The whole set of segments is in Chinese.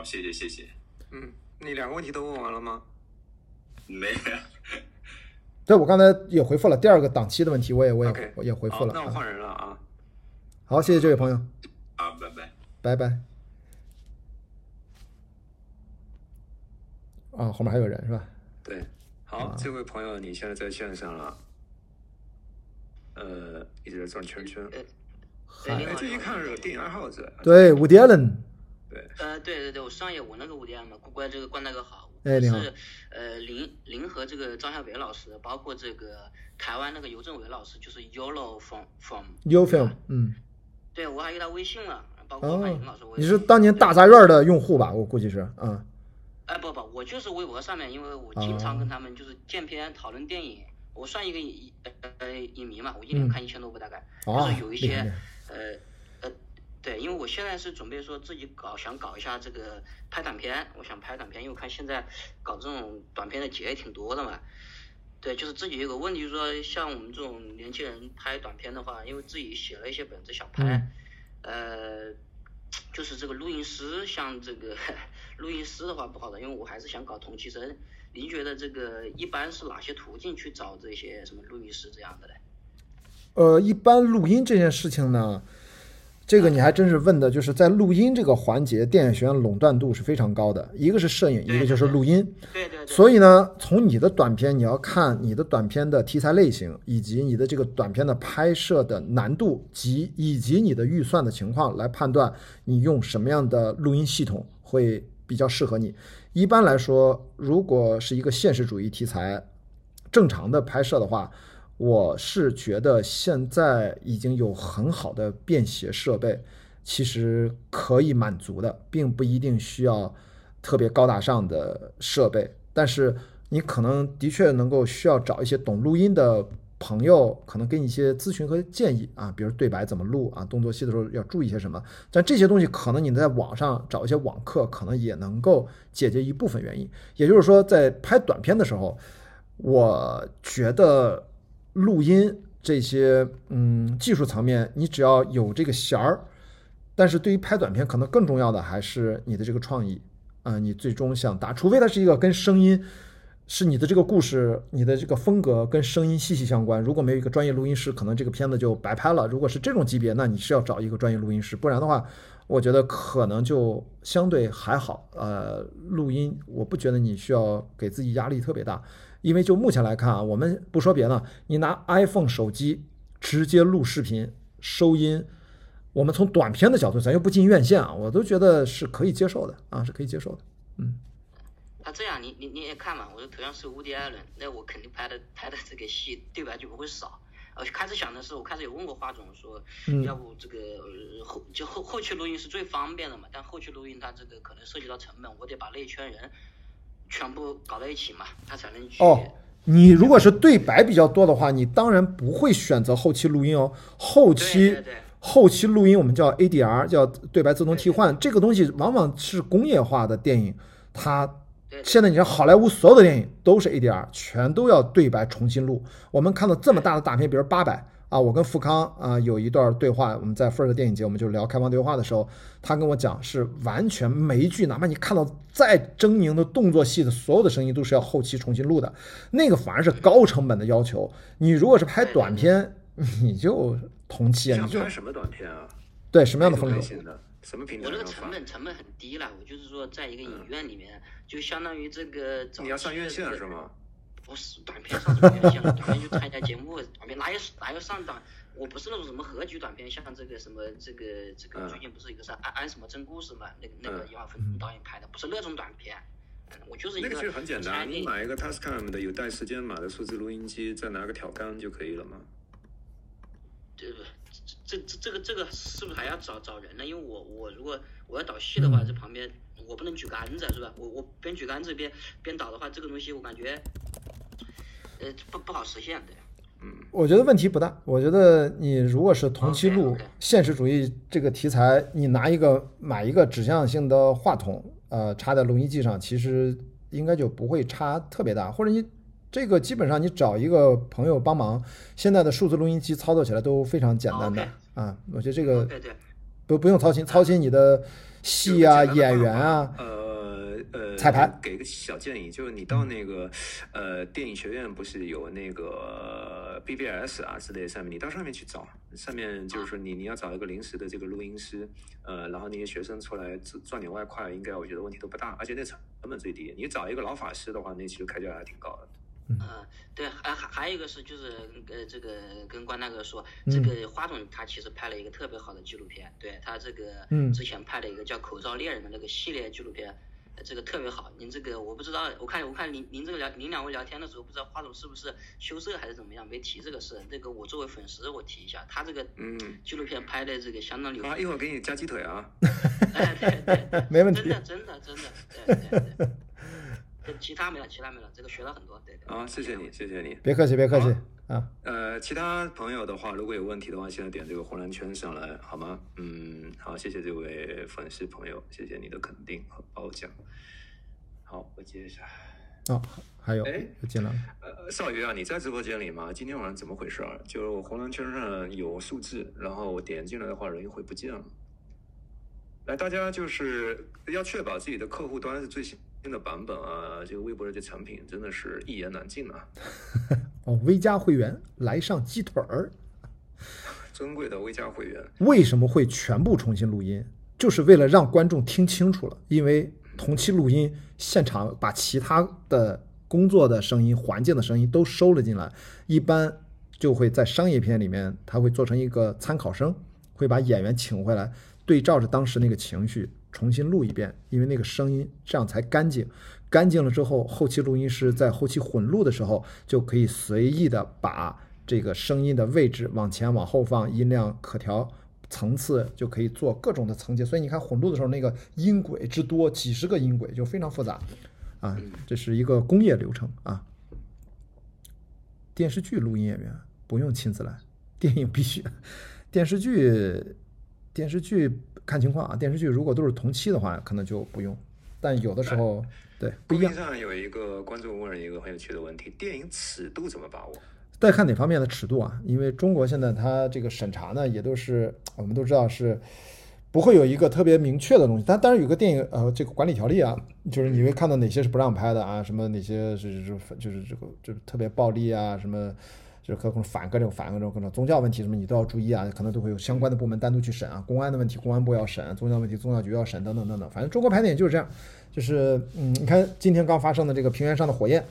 好，谢谢谢谢。嗯，你两个问题都问完了吗？没有，对我刚才也回复了第二个档期的问题，我也我也我也回复，了。那我啊换人了啊。好，谢谢这位朋友，好，拜拜。拜拜。啊，后面还有人是吧？对，好，这位朋友你现在在线上了，呃，一直在转圈圈。这一看是个电影爱好者。对，Woody Allen，对，呃，对对对，我上夜我那个五点嘛，乖乖这个关那个好，哎你是呃林林和这个张小北老师，包括这个台湾那个尤政伟老师，就是 Yolo from from You Film，嗯，对我还有他微信了，包括马云老师。你是当年大杂院的用户吧？我估计是，啊，哎不不，我就是微博上面，因为我经常跟他们就是见片讨论电影，我算一个影呃影迷嘛，我一年看一千多部大概，就是有一些呃对，因为我现在是准备说自己搞想搞一下这个拍短片，我想拍短片，因为我看现在搞这种短片的节也挺多的嘛。对，就是自己有个问题，就是说像我们这种年轻人拍短片的话，因为自己写了一些本子想拍，呃，就是这个录音师，像这个 录音师的话不好的，因为我还是想搞同期声。您觉得这个一般是哪些途径去找这些什么录音师这样的嘞？呃，一般录音这件事情呢，这个你还真是问的，就是在录音这个环节，电影学院垄断度是非常高的。一个是摄影，一个就是录音。对对对。所以呢，从你的短片，你要看你的短片的题材类型，以及你的这个短片的拍摄的难度及以及你的预算的情况来判断你用什么样的录音系统会比较适合你。一般来说，如果是一个现实主义题材，正常的拍摄的话，我是觉得现在已经有很好的便携设备，其实可以满足的，并不一定需要特别高大上的设备。但是你可能的确能够需要找一些懂录音的朋友，可能给你一些咨询和建议啊，比如对白怎么录啊，动作戏的时候要注意些什么。但这些东西可能你在网上找一些网课，可能也能够解决一部分原因。也就是说，在拍短片的时候，我觉得录音这些嗯技术层面，你只要有这个弦儿，但是对于拍短片，可能更重要的还是你的这个创意啊、你最终想达，除非它是一个跟声音。是你的这个故事，你的这个风格跟声音息息相关。如果没有一个专业录音师，可能这个片子就白拍了。如果是这种级别，那你是要找一个专业录音师，不然的话，我觉得可能就相对还好。呃，录音我不觉得你需要给自己压力特别大，因为就目前来看啊，我们不说别的，你拿 iPhone 手机直接录视频收音，我们从短片的角度，咱又不进院线啊，我都觉得是可以接受的啊，是可以接受的。嗯。那这样你你你也看嘛，我的头像是乌迪艾伦，那我肯定拍的拍的这个戏对白就不会少。呃，开始想的是，我开始有问过华总说，嗯要不这个呃后就后后期录音是最方便的嘛，但后期录音它这个可能涉及到成本，我得把那一圈人全部搞在一起嘛，它才能去。哦，你如果是对白比较多的话，你当然不会选择后期录音哦。后期对对对后期录音我们叫 ADR，叫对白自动替换。这个东西往往是工业化的电影，它现在你看好莱坞所有的电影都是 ADR，全都要对白重新录。我们看到这么大的大片，比如八佰啊，我跟富康啊有一段对话，我们在 First 电影节，我们就聊开放对话的时候，他跟我讲是完全每一句，哪怕你看到再狰狞的动作戏的所有的声音都是要后期重新录的，那个反而是高成本的要求。你如果是拍短片，你就同期啊，你就拍什么短片啊？对什么样的风格？什么平台我这个？成本成本很低了，我就是说在一个影院里面，就相当于这个你要上院线是吗？不是短片上什么院线了？短片就参加节目，短片哪有哪有上档？我不是那种什么合集短片，像这个什么这个这个嗯最近不是一个啥安安什么真故事嘛？那个那个嗯杨晓峰导演拍的，不是那种短片。嗯我就是一个那个其实很简单，你买一个 Tascam 的有带时间码的数字录音机，再拿个挑杆就可以了嘛。这这这这个这个是不是还要找找人呢？因为我我如果我要导戏的话，这旁边我不能举杆子是吧？我我边举杆子边边导的话，这个东西我感觉呃不不好实现，的。嗯。我觉得问题不大。我觉得你如果是同期录现实主义这个题材，你拿一个买一个指向性的话筒，呃，插在录音机上，其实应该就不会差特别大。或者你这个基本上你找一个朋友帮忙，现在的数字录音机操作起来都非常简单的啊。我觉得这个对对。不不用操心，操心你的戏啊、演员啊，呃，彩排给个小建议，就是你到那个呃电影学院不是有那个 BBS 啊之类的上面，你到上面去找，上面就是说你你要找一个临时的这个录音师，呃，然后那些学生出来赚赚点外快，应该我觉得问题都不大，而且那成本最低。你找一个老法师的话，那其实开价还挺高的。嗯，对，还还还有一个是就是呃，这个跟关大哥说，这个花总他其实拍了一个特别好的纪录片，对他这个嗯。之前拍了一个叫《口罩猎人》的那个系列纪录片，呃这个特别好。您这个我不知道，我看我看您您这个聊您两位聊天的时候，不知道花总是不是羞涩还是怎么样，没提这个事。这个我作为粉丝我提一下，他这个嗯纪录片拍的这个相当牛啊，一会儿给你加鸡腿啊。哎，对对，没问题真的真的真的，对对对。对 其他没了，其他没了，这个学了很多，对对。啊，谢谢你，谢谢你。别客气，别客气啊。呃，其他朋友的话，如果有问题的话，现在点这个红蓝圈上来好吗？嗯，好，谢谢这位粉丝朋友，谢谢你的肯定和褒奖。好，我接一下。哦，还有哎又进来了。呃，少爷啊，你在直播间里吗？今天晚上怎么回事儿？就我红蓝圈上有数字，然后我点进来的话，人会不见了。来，大家就是要确保自己的客户端是最新的版本啊！这个微博的这产品真的是一言难尽啊！哦，微加会员来上鸡腿儿，尊贵的微加会员，为什么会全部重新录音？就是为了让观众听清楚了，因为同期录音现场把其他的工作的声音、环境的声音都收了进来，一般就会在商业片里面，他会做成一个参考声，会把演员请回来，对照着当时那个情绪重新录一遍，因为那个声音这样才干净。干净了之后，后期录音师在后期混录的时候，就可以随意的把这个声音的位置往前往后放，音量可调。层次就可以做各种的层级，所以你看混录的时候，那个音轨之多，几十个音轨就非常复杂啊，这是一个工业流程啊。电视剧录音演员不用亲自来，电影必须。电视剧，电视剧看情况啊，电视剧如果都是同期的话，可能就不用，但有的时候对不一样。上有一个观众问了一个很有趣的问题：电影尺度怎么把握？再看哪方面的尺度啊？因为中国现在它这个审查呢，也都是我们都知道是不会有一个特别明确的东西。但当然有个电影呃这个管理条例啊，就是你会看到哪些是不让拍的啊，什么哪些是是就是这个就是特别暴力啊，什么就是各种反各种反各种各种宗教问题什么你都要注意啊，可能都会有相关的部门单独去审啊。公安的问题公安部要审，宗教问题宗教局要审等等等等。反正中国拍电影就是这样，就是嗯，你看今天刚发生的这个平原上的火焰。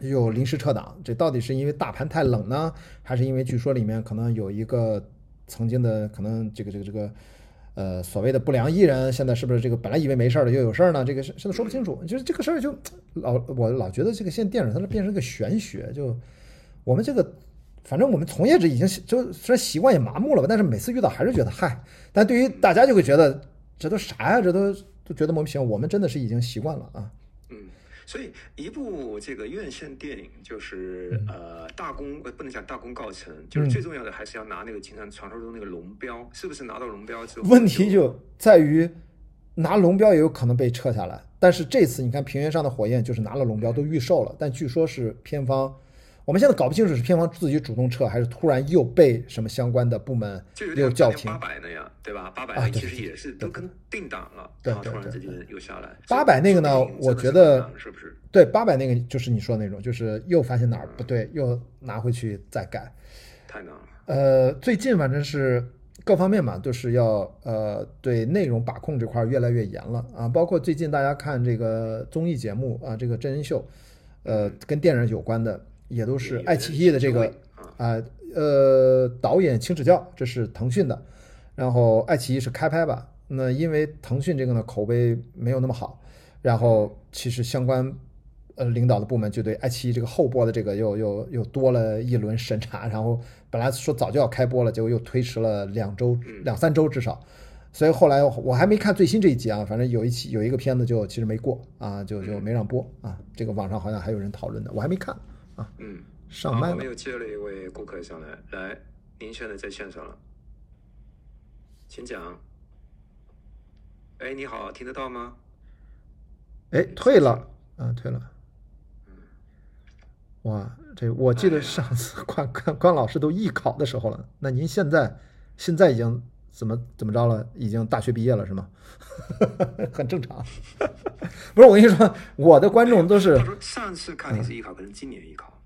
又临时撤档，这到底是因为大盘太冷呢，还是因为据说里面可能有一个曾经的可能这个这个这个呃所谓的不良艺人，现在是不是这个本来以为没事儿的又有事儿呢？这个是现在说不清楚。就是这个事儿就老我老觉得这个现在电影它是变成一个玄学，就我们这个反正我们从业者已经习就虽然习惯也麻木了吧，但是每次遇到还是觉得嗨，但对于大家就会觉得这都啥呀？这都都觉得莫名其妙。我们真的是已经习惯了啊。嗯，所以一部这个院线电影，就是呃大功呃不能讲大功告成，就是嗯最重要的还是要拿那个经常传说中那个龙标，是不是拿到龙标之后，问题就在于拿龙标也有可能被撤下来，但是这次你看《平原上的火焰》就是拿了龙标都预售了，但据说是片方，我们现在搞不清楚是片方自己主动撤，还是突然又被什么相关的部门又叫停八。百那样，对吧？八百啊其实也是都跟定档了，对突然之间又下来。800那个呢我觉得是不是？对，八百那个就是你说的那种，就是又发现哪儿不对，又拿回去再改。太难了。呃，最近反正是各方面嘛，都是要呃对内容把控这块儿越来越严了啊。包括最近大家看这个综艺节目啊，这个真人秀，呃，跟电影有关的，也都是爱奇艺的这个啊啊呃导演请指教，这是腾讯的，然后爱奇艺是开拍吧。那因为腾讯这个呢口碑没有那么好，然后其实相关呃领导的部门就对爱奇艺这个后播的这个又又又多了一轮审查，然后本来说早就要开播了，结果又推迟了两周两三周至少，所以后来我还没看最新这一集啊，反正有一期有一个片子就其实没过啊，就就没让播啊，这个网上好像还有人讨论的，我还没看啊，嗯，上麦了我们又接了一位顾客上来，来，您现在在线上了，请讲。哎，你好，听得到吗？哎退了，啊退了。哇，这我记得上次 关关关老师都艺考的时候了，那您现在现在已经怎么怎么着了？已经大学毕业了是吗？很正常。不是我跟你说，我的观众都是他说上次看你是艺考，可能今年艺考。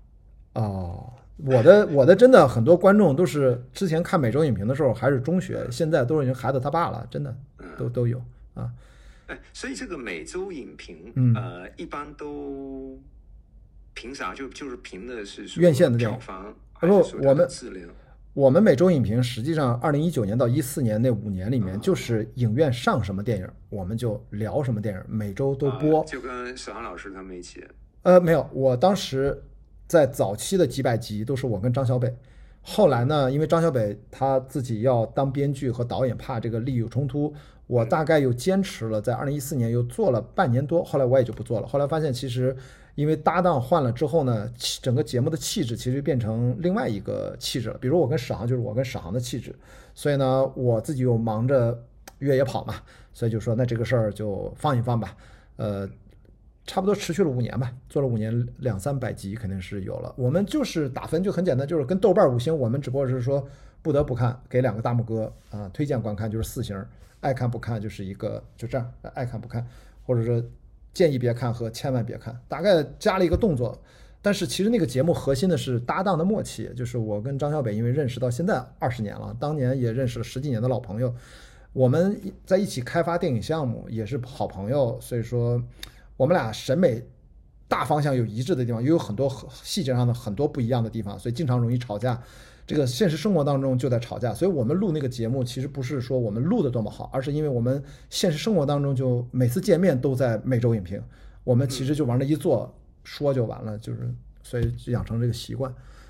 哦，我的我的真的很多观众都是之前看每周影评的时候还是中学，现在都是已经孩子他爸了，真的都都有啊。哎，所以这个每周影评，嗯呃，一般都评啥？就就是评的是院线的票房，不还是说我们质量。我们每周影评实际上，二零一九年到一四年那五年里面，就是影院上什么电影，我们就聊什么电影，每周都播啊。就跟小杨老师他们一起。呃，没有，我当时在早期的几百集都是我跟张小北，后来呢，因为张小北他自己要当编剧和导演，怕这个利益有冲突，我大概又坚持了，在二零一四年又做了半年多，后来我也就不做了。后来发现其实因为搭档换了之后呢，整个节目的气质其实变成另外一个气质了。比如我跟史航就是我跟史航的气质，所以呢，我自己又忙着越野跑嘛，所以就说那这个事儿就放一放吧，呃。差不多持续了五年吧，做了五年，两三百集肯定是有了。我们就是打分就很简单，就是跟豆瓣五星，我们只不过是说不得不看，给两个大拇哥啊，推荐观看就是四星，爱看不看就是一个就这样，爱看不看，或者说建议别看和千万别看，大概加了一个动作。但是其实那个节目核心的是搭档的默契，就是我跟张小北因为认识到现在二十年了，当年也认识了十几年的老朋友，我们在一起开发电影项目也是好朋友，所以说。我们俩审美大方向有一致的地方，也有很多细节上的很多不一样的地方，所以经常容易吵架。这个现实生活当中就在吵架，所以我们录那个节目其实不是说我们录的多么好，而是因为我们现实生活当中就每次见面都在每周影评，我们其实就往那一坐说就完了，就是所以养成这个习惯。